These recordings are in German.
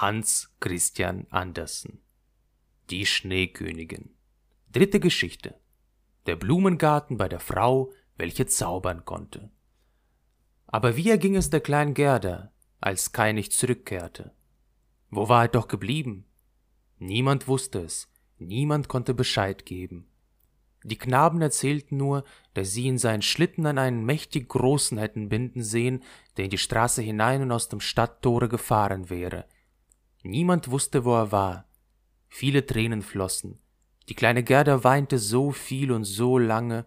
Hans Christian Andersen. Die Schneekönigin. Dritte Geschichte. Der Blumengarten bei der Frau, welche zaubern konnte. Aber wie erging es der kleinen Gerda, als Kai nicht zurückkehrte? Wo war er doch geblieben? Niemand wusste es, niemand konnte Bescheid geben. Die Knaben erzählten nur, dass sie in seinen Schlitten an einen mächtig großen hätten binden sehen, der in die Straße hinein und aus dem Stadttore gefahren wäre. Niemand wusste, wo er war. Viele Tränen flossen. Die kleine Gerda weinte so viel und so lange,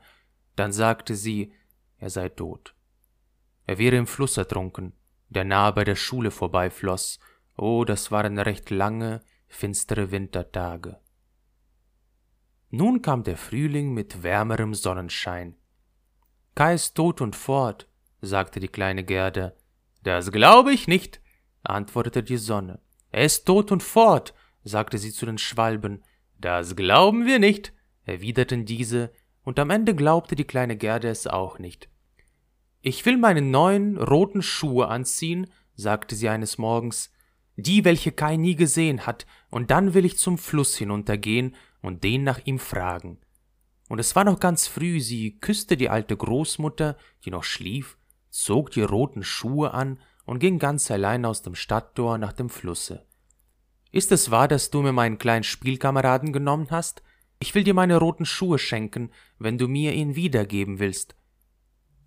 dann sagte sie, er sei tot. Er wäre im Fluss ertrunken, der nahe bei der Schule vorbeifloß. Oh, das waren recht lange, finstere Wintertage. Nun kam der Frühling mit wärmerem Sonnenschein. Kai ist tot und fort, sagte die kleine Gerda. Das glaube ich nicht, antwortete die Sonne. Er ist tot und fort, sagte sie zu den Schwalben. Das glauben wir nicht, erwiderten diese, und am Ende glaubte die kleine Gerda es auch nicht. Ich will meine neuen roten Schuhe anziehen, sagte sie eines Morgens, die, welche Kai nie gesehen hat, und dann will ich zum Fluss hinuntergehen und den nach ihm fragen. Und es war noch ganz früh, sie küsste die alte Großmutter, die noch schlief, zog die roten Schuhe an und ging ganz allein aus dem Stadttor nach dem Flusse. Ist es wahr, dass du mir meinen kleinen Spielkameraden genommen hast? Ich will dir meine roten Schuhe schenken, wenn du mir ihn wiedergeben willst.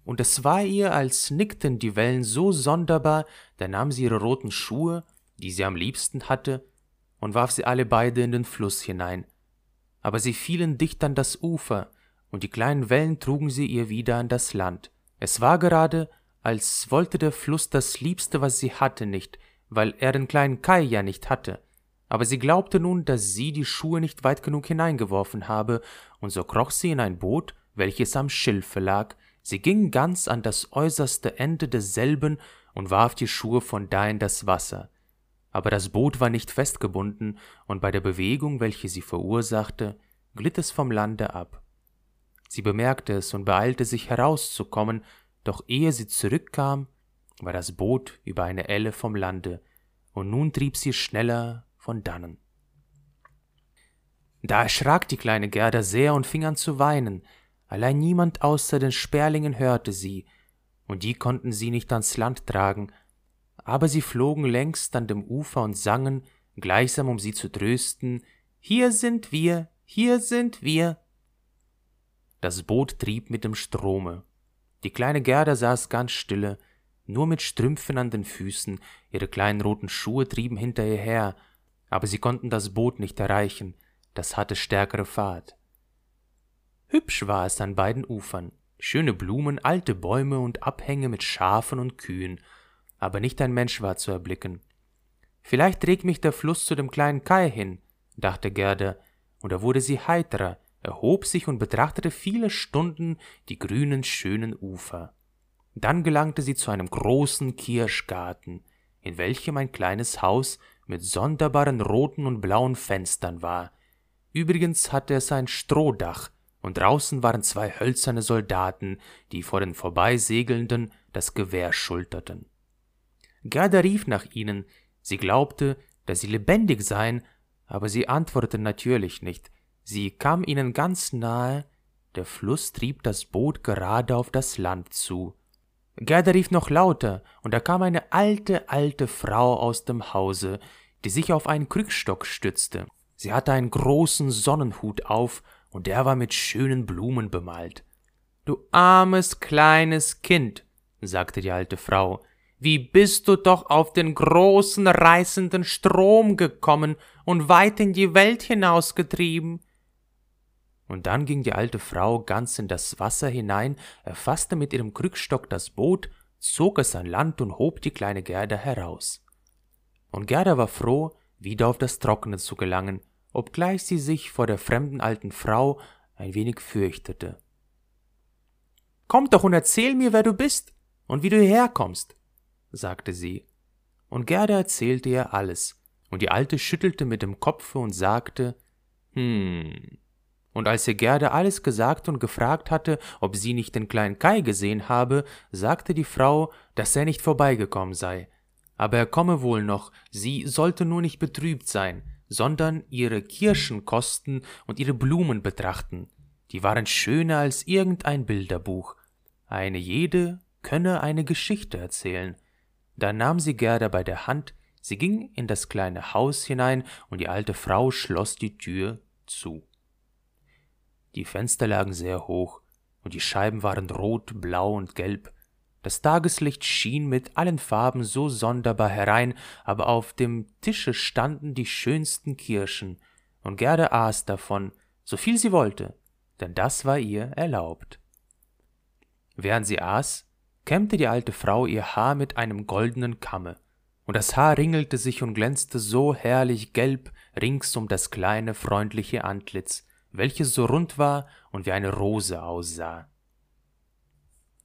Und es war ihr, als nickten die Wellen so sonderbar, da nahm sie ihre roten Schuhe, die sie am liebsten hatte, und warf sie alle beide in den Fluss hinein aber sie fielen dicht an das Ufer, und die kleinen Wellen trugen sie ihr wieder an das Land. Es war gerade, als wollte der Fluss das Liebste, was sie hatte, nicht, weil er den kleinen Kai ja nicht hatte. Aber sie glaubte nun, dass sie die Schuhe nicht weit genug hineingeworfen habe, und so kroch sie in ein Boot, welches am Schilfe lag, sie ging ganz an das äußerste Ende desselben und warf die Schuhe von da in das Wasser aber das Boot war nicht festgebunden, und bei der Bewegung, welche sie verursachte, glitt es vom Lande ab. Sie bemerkte es und beeilte sich herauszukommen, doch ehe sie zurückkam, war das Boot über eine Elle vom Lande, und nun trieb sie schneller von dannen. Da erschrak die kleine Gerda sehr und fing an zu weinen, allein niemand außer den Sperlingen hörte sie, und die konnten sie nicht ans Land tragen, aber sie flogen längst an dem Ufer und sangen, gleichsam um sie zu trösten, Hier sind wir, hier sind wir. Das Boot trieb mit dem Strome. Die kleine Gerda saß ganz stille, nur mit Strümpfen an den Füßen, ihre kleinen roten Schuhe trieben hinter ihr her, aber sie konnten das Boot nicht erreichen, das hatte stärkere Fahrt. Hübsch war es an beiden Ufern, schöne Blumen, alte Bäume und Abhänge mit Schafen und Kühen, aber nicht ein Mensch war zu erblicken. Vielleicht trägt mich der Fluss zu dem kleinen Kai hin, dachte Gerda, und da wurde sie heiterer, erhob sich und betrachtete viele Stunden die grünen, schönen Ufer. Dann gelangte sie zu einem großen Kirschgarten, in welchem ein kleines Haus mit sonderbaren roten und blauen Fenstern war. Übrigens hatte es ein Strohdach, und draußen waren zwei hölzerne Soldaten, die vor den Vorbeisegelnden das Gewehr schulterten. Gerda rief nach ihnen, sie glaubte, dass sie lebendig seien, aber sie antworteten natürlich nicht. Sie kam ihnen ganz nahe, der Fluss trieb das Boot gerade auf das Land zu. Gerda rief noch lauter, und da kam eine alte, alte Frau aus dem Hause, die sich auf einen Krückstock stützte. Sie hatte einen großen Sonnenhut auf, und der war mit schönen Blumen bemalt. Du armes kleines Kind, sagte die alte Frau, wie bist du doch auf den großen reißenden Strom gekommen und weit in die Welt hinausgetrieben? Und dann ging die alte Frau ganz in das Wasser hinein, erfasste mit ihrem Krückstock das Boot, zog es an Land und hob die kleine Gerda heraus. Und Gerda war froh, wieder auf das Trockene zu gelangen, obgleich sie sich vor der fremden alten Frau ein wenig fürchtete. Komm doch und erzähl mir, wer du bist und wie du hierher kommst, sagte sie. Und Gerda erzählte ihr alles, und die Alte schüttelte mit dem Kopfe und sagte, hm. Und als ihr Gerda alles gesagt und gefragt hatte, ob sie nicht den kleinen Kai gesehen habe, sagte die Frau, dass er nicht vorbeigekommen sei. aber er komme wohl noch, sie sollte nur nicht betrübt sein, sondern ihre Kirschen kosten und ihre Blumen betrachten, die waren schöner als irgendein Bilderbuch, eine jede könne eine Geschichte erzählen. Da nahm sie Gerda bei der Hand, sie ging in das kleine Haus hinein, und die alte Frau schloss die Tür zu. Die Fenster lagen sehr hoch, und die Scheiben waren rot, blau und gelb, das Tageslicht schien mit allen Farben so sonderbar herein, aber auf dem Tische standen die schönsten Kirschen, und Gerda aß davon, so viel sie wollte, denn das war ihr erlaubt. Während sie aß, kämmte die alte Frau ihr Haar mit einem goldenen Kamme, und das Haar ringelte sich und glänzte so herrlich gelb rings um das kleine, freundliche Antlitz, welches so rund war und wie eine Rose aussah.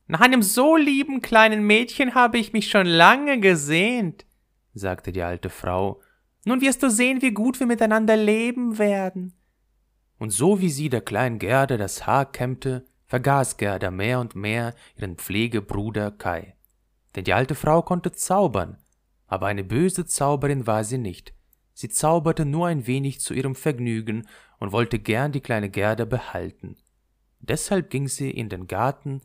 Nach einem so lieben kleinen Mädchen habe ich mich schon lange gesehnt, sagte die alte Frau. Nun wirst du sehen, wie gut wir miteinander leben werden. Und so wie sie der kleinen Gerda das Haar kämmte, vergaß Gerda mehr und mehr ihren Pflegebruder Kai. Denn die alte Frau konnte zaubern, aber eine böse Zauberin war sie nicht. Sie zauberte nur ein wenig zu ihrem Vergnügen und wollte gern die kleine Gerda behalten. Deshalb ging sie in den Garten,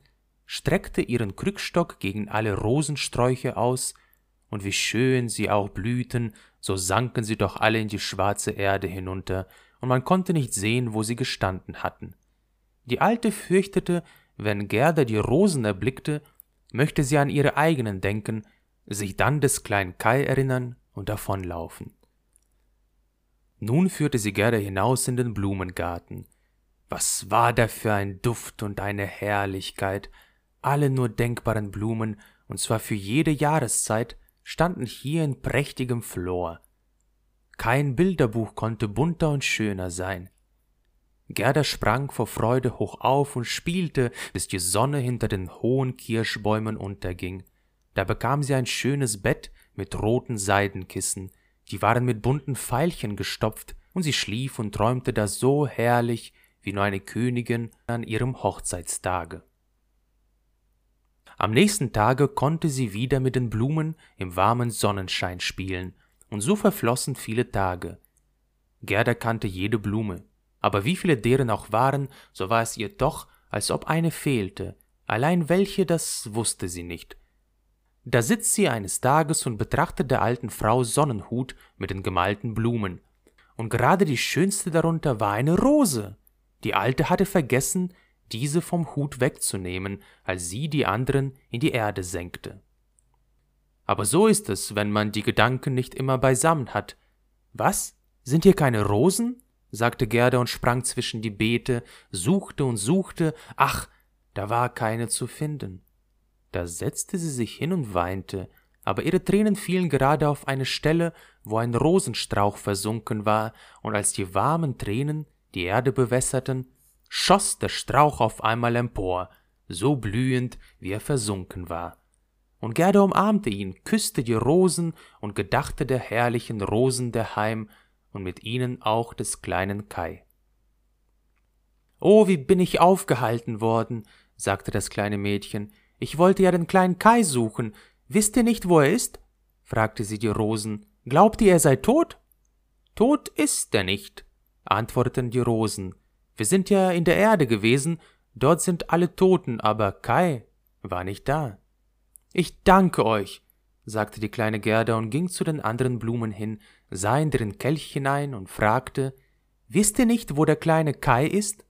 streckte ihren Krückstock gegen alle Rosensträuche aus, und wie schön sie auch blühten, so sanken sie doch alle in die schwarze Erde hinunter, und man konnte nicht sehen, wo sie gestanden hatten. Die Alte fürchtete, wenn Gerda die Rosen erblickte, möchte sie an ihre eigenen denken, sich dann des kleinen Kai erinnern und davonlaufen. Nun führte sie Gerda hinaus in den Blumengarten. Was war da für ein Duft und eine Herrlichkeit, alle nur denkbaren Blumen, und zwar für jede Jahreszeit, standen hier in prächtigem Flor. Kein Bilderbuch konnte bunter und schöner sein. Gerda sprang vor Freude hoch auf und spielte, bis die Sonne hinter den hohen Kirschbäumen unterging. Da bekam sie ein schönes Bett mit roten Seidenkissen, die waren mit bunten Veilchen gestopft, und sie schlief und träumte da so herrlich wie nur eine Königin an ihrem Hochzeitstage. Am nächsten Tage konnte sie wieder mit den Blumen im warmen Sonnenschein spielen, und so verflossen viele Tage. Gerda kannte jede Blume, aber wie viele deren auch waren, so war es ihr doch, als ob eine fehlte, allein welche, das wusste sie nicht. Da sitzt sie eines Tages und betrachtet der alten Frau Sonnenhut mit den gemalten Blumen, und gerade die schönste darunter war eine Rose. Die Alte hatte vergessen, diese vom Hut wegzunehmen, als sie die anderen in die Erde senkte. Aber so ist es, wenn man die Gedanken nicht immer beisammen hat. Was? Sind hier keine Rosen? sagte Gerda und sprang zwischen die Beete, suchte und suchte, ach, da war keine zu finden. Da setzte sie sich hin und weinte, aber ihre Tränen fielen gerade auf eine Stelle, wo ein Rosenstrauch versunken war, und als die warmen Tränen die Erde bewässerten, schoss der Strauch auf einmal empor, so blühend, wie er versunken war. Und Gerda umarmte ihn, küsste die Rosen und gedachte der herrlichen Rosen der Heim und mit ihnen auch des kleinen Kai. Oh, wie bin ich aufgehalten worden, sagte das kleine Mädchen. Ich wollte ja den kleinen Kai suchen. Wisst ihr nicht, wo er ist? fragte sie die Rosen. Glaubt ihr, er sei tot? Tot ist er nicht, antworteten die Rosen. Wir sind ja in der Erde gewesen, dort sind alle Toten, aber Kai war nicht da. Ich danke euch, sagte die kleine Gerda und ging zu den anderen Blumen hin, sah in deren Kelch hinein und fragte, Wisst ihr nicht, wo der kleine Kai ist?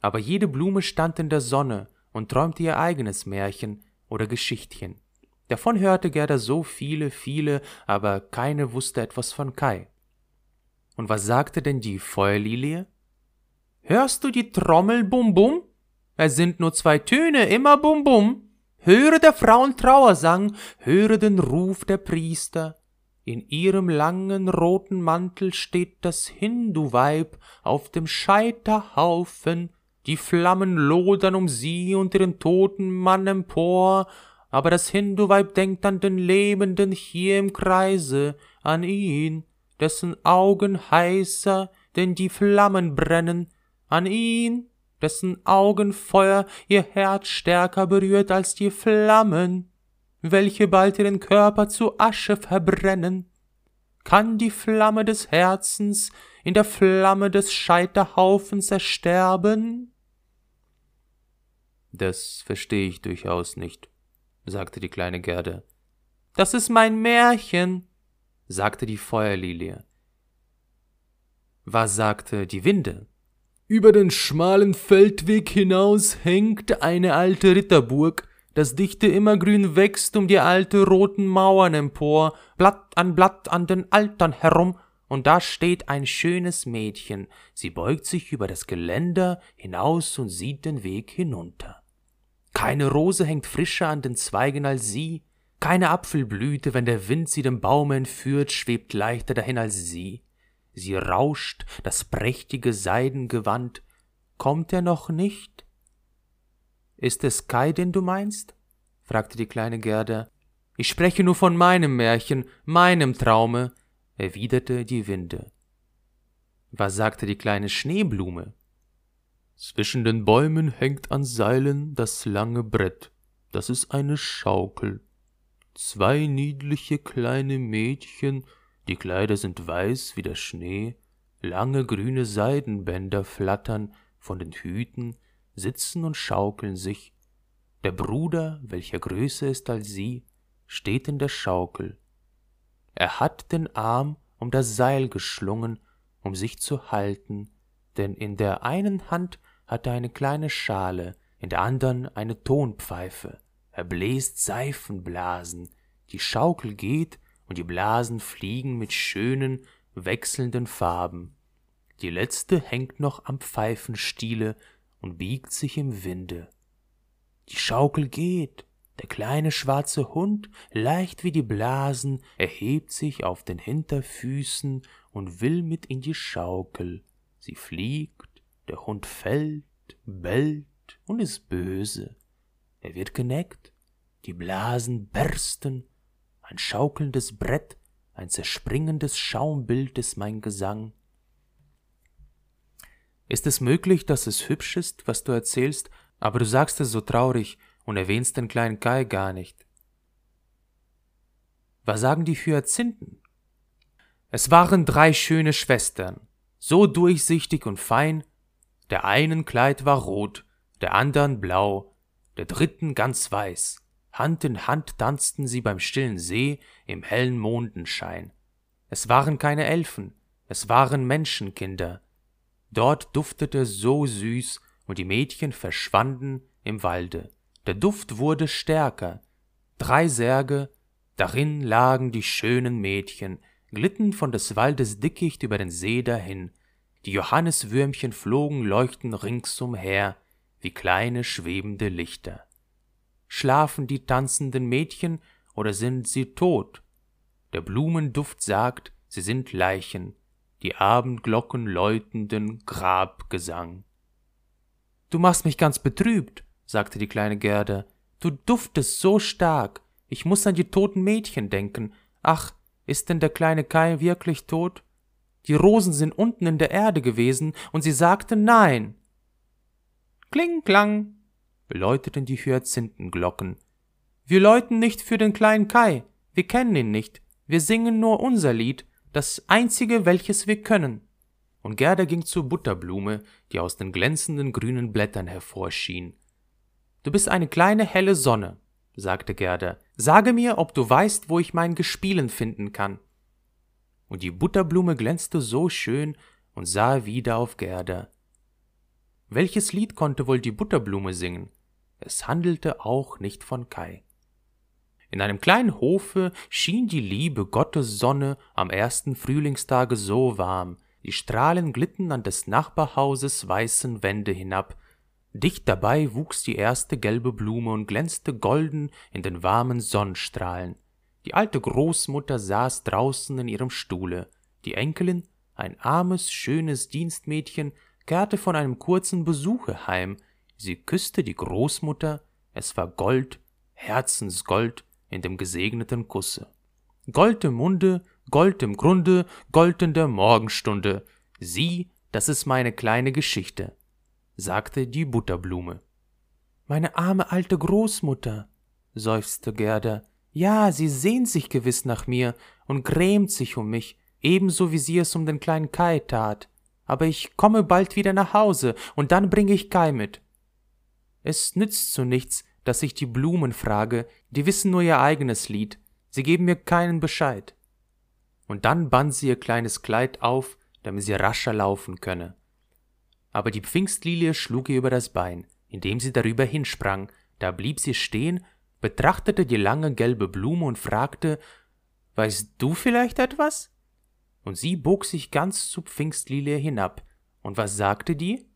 Aber jede Blume stand in der Sonne und träumte ihr eigenes Märchen oder Geschichtchen. Davon hörte Gerda so viele, viele, aber keine wusste etwas von Kai. Und was sagte denn die Feuerlilie? Hörst du die Trommel bum bum? Es sind nur zwei Töne, immer bum bum. Höre der Frauen Trauersang, höre den Ruf der Priester. In ihrem langen roten Mantel steht das Hinduweib auf dem Scheiterhaufen. Die Flammen lodern um sie und ihren toten Mann empor, aber das Hinduweib denkt an den Lebenden hier im Kreise, an ihn, dessen Augen heißer, denn die Flammen brennen, an ihn, dessen Augenfeuer ihr Herz stärker berührt als die Flammen. welche bald ihren Körper zu Asche verbrennen? Kann die Flamme des Herzens in der Flamme des Scheiterhaufens ersterben? Das verstehe ich durchaus nicht, sagte die kleine Gerda. Das ist mein Märchen, sagte die Feuerlilie. Was sagte die Winde? Über den schmalen Feldweg hinaus hängt eine alte Ritterburg, das dichte Immergrün wächst um die alte roten Mauern empor, Blatt an Blatt an den Altern herum, und da steht ein schönes Mädchen, sie beugt sich über das Geländer hinaus und sieht den Weg hinunter. Keine Rose hängt frischer an den Zweigen als sie, keine Apfelblüte, wenn der Wind sie dem Baume entführt, schwebt leichter dahin als sie. Sie rauscht das prächtige Seidengewand. Kommt er noch nicht? Ist es Kai, den du meinst? fragte die kleine Gerda. Ich spreche nur von meinem Märchen, meinem Traume, erwiderte die Winde. Was sagte die kleine Schneeblume? Zwischen den Bäumen hängt an Seilen das lange Brett. Das ist eine Schaukel. Zwei niedliche kleine Mädchen, die Kleider sind weiß wie der Schnee, lange grüne Seidenbänder flattern von den Hüten, sitzen und schaukeln sich. Der Bruder, welcher größer ist als sie, steht in der Schaukel. Er hat den Arm um das Seil geschlungen, um sich zu halten, denn in der einen Hand hat er eine kleine Schale, in der andern eine Tonpfeife. Er bläst Seifenblasen, die Schaukel geht und die Blasen fliegen mit schönen, wechselnden Farben. Die letzte hängt noch am Pfeifenstiele und biegt sich im Winde. Die Schaukel geht, der kleine schwarze Hund, leicht wie die Blasen, erhebt sich auf den Hinterfüßen und will mit in die Schaukel. Sie fliegt, der Hund fällt, bellt und ist böse. Er wird geneckt, die Blasen bersten, ein schaukelndes Brett, ein zerspringendes Schaumbild ist mein Gesang. Ist es möglich, dass es hübsch ist, was du erzählst, aber du sagst es so traurig und erwähnst den kleinen Kai gar nicht? Was sagen die Hyazinthen? Es waren drei schöne Schwestern, so durchsichtig und fein, der einen Kleid war rot, der andern blau, der dritten ganz weiß. Hand in Hand tanzten sie beim stillen See im hellen Mondenschein. Es waren keine Elfen, es waren Menschenkinder. Dort duftete so süß, und die Mädchen verschwanden im Walde. Der Duft wurde stärker. Drei Särge, darin lagen die schönen Mädchen, glitten von des Waldes Dickicht über den See dahin, die Johanniswürmchen flogen leuchten ringsumher wie kleine schwebende Lichter. Schlafen die tanzenden Mädchen oder sind sie tot? Der Blumenduft sagt, sie sind Leichen, die Abendglocken läutenden Grabgesang. Du machst mich ganz betrübt, sagte die kleine Gerda. Du duftest so stark. Ich muss an die toten Mädchen denken. Ach, ist denn der kleine Kai wirklich tot? Die Rosen sind unten in der Erde gewesen, und sie sagte nein. Kling, klang, läuteten die Hyazinthenglocken. Wir läuten nicht für den kleinen Kai, wir kennen ihn nicht, wir singen nur unser Lied, das einzige, welches wir können. Und Gerda ging zur Butterblume, die aus den glänzenden grünen Blättern hervorschien. Du bist eine kleine helle Sonne, sagte Gerda. Sage mir, ob du weißt, wo ich mein Gespielen finden kann und die Butterblume glänzte so schön und sah wieder auf Gerda. Welches Lied konnte wohl die Butterblume singen? Es handelte auch nicht von Kai. In einem kleinen Hofe schien die liebe Gottessonne am ersten Frühlingstage so warm, die Strahlen glitten an des Nachbarhauses weißen Wände hinab, dicht dabei wuchs die erste gelbe Blume und glänzte golden in den warmen Sonnenstrahlen. Die alte Großmutter saß draußen in ihrem Stuhle, die Enkelin, ein armes, schönes Dienstmädchen, kehrte von einem kurzen Besuche heim, sie küsste die Großmutter, es war Gold, Herzensgold in dem gesegneten Kusse. Gold im Munde, Gold im Grunde, Gold in der Morgenstunde, sieh, das ist meine kleine Geschichte, sagte die Butterblume. Meine arme alte Großmutter, seufzte Gerda. Ja, sie sehnt sich gewiss nach mir und grämt sich um mich, ebenso wie sie es um den kleinen Kai tat. Aber ich komme bald wieder nach Hause, und dann bringe ich Kai mit. Es nützt zu nichts, dass ich die Blumen frage, die wissen nur ihr eigenes Lied, sie geben mir keinen Bescheid. Und dann band sie ihr kleines Kleid auf, damit sie rascher laufen könne. Aber die Pfingstlilie schlug ihr über das Bein, indem sie darüber hinsprang, da blieb sie stehen, betrachtete die lange gelbe Blume und fragte, Weißt du vielleicht etwas? Und sie bog sich ganz zu Pfingstlilie hinab. Und was sagte die?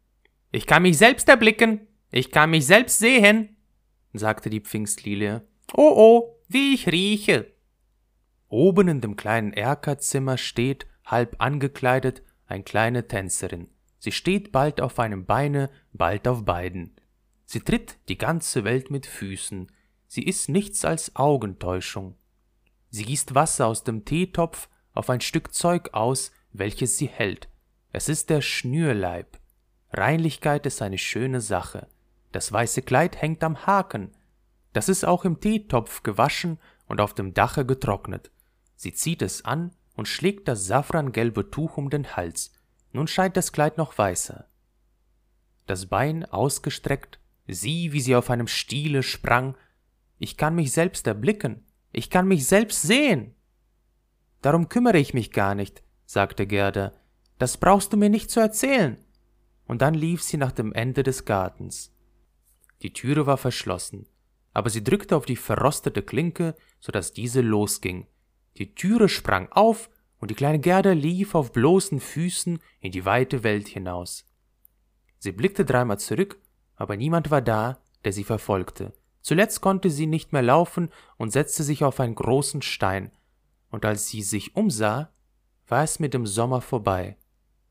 Ich kann mich selbst erblicken, ich kann mich selbst sehen, sagte die Pfingstlilie. Oh oh, wie ich rieche. Oben in dem kleinen Erkerzimmer steht, halb angekleidet, eine kleine Tänzerin. Sie steht bald auf einem Beine, bald auf beiden. Sie tritt die ganze Welt mit Füßen. Sie ist nichts als Augentäuschung. Sie gießt Wasser aus dem Teetopf auf ein Stück Zeug aus, welches sie hält. Es ist der Schnürleib. Reinlichkeit ist eine schöne Sache. Das weiße Kleid hängt am Haken. Das ist auch im Teetopf gewaschen und auf dem Dache getrocknet. Sie zieht es an und schlägt das safrangelbe Tuch um den Hals. Nun scheint das Kleid noch weißer. Das Bein ausgestreckt, sieh, wie sie auf einem Stiele sprang. Ich kann mich selbst erblicken, ich kann mich selbst sehen. Darum kümmere ich mich gar nicht, sagte Gerda. Das brauchst du mir nicht zu erzählen. Und dann lief sie nach dem Ende des Gartens. Die Türe war verschlossen, aber sie drückte auf die verrostete Klinke, so dass diese losging. Die Türe sprang auf und die kleine Gerda lief auf bloßen Füßen in die weite Welt hinaus. Sie blickte dreimal zurück, aber niemand war da, der sie verfolgte. Zuletzt konnte sie nicht mehr laufen und setzte sich auf einen großen Stein, und als sie sich umsah, war es mit dem Sommer vorbei.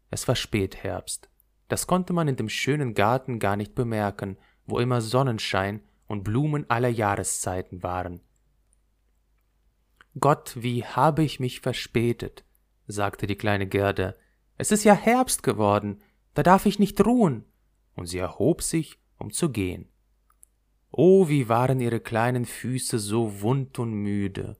Es war Spätherbst. Das konnte man in dem schönen Garten gar nicht bemerken, wo immer Sonnenschein und Blumen aller Jahreszeiten waren. Gott, wie habe ich mich verspätet, sagte die kleine Gerda. Es ist ja Herbst geworden, da darf ich nicht ruhen. Und sie erhob sich, um zu gehen. Oh, wie waren ihre kleinen Füße so wund und müde.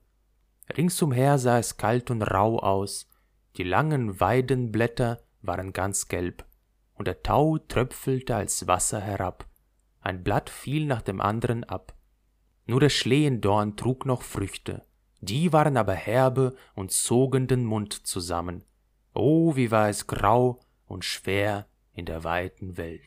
Ringsumher sah es kalt und rauh aus, die langen Weidenblätter waren ganz gelb, und der Tau tröpfelte als Wasser herab ein Blatt fiel nach dem anderen ab. Nur der Schlehendorn trug noch Früchte, die waren aber herbe und zogen den Mund zusammen. Oh, wie war es grau und schwer in der weiten Welt.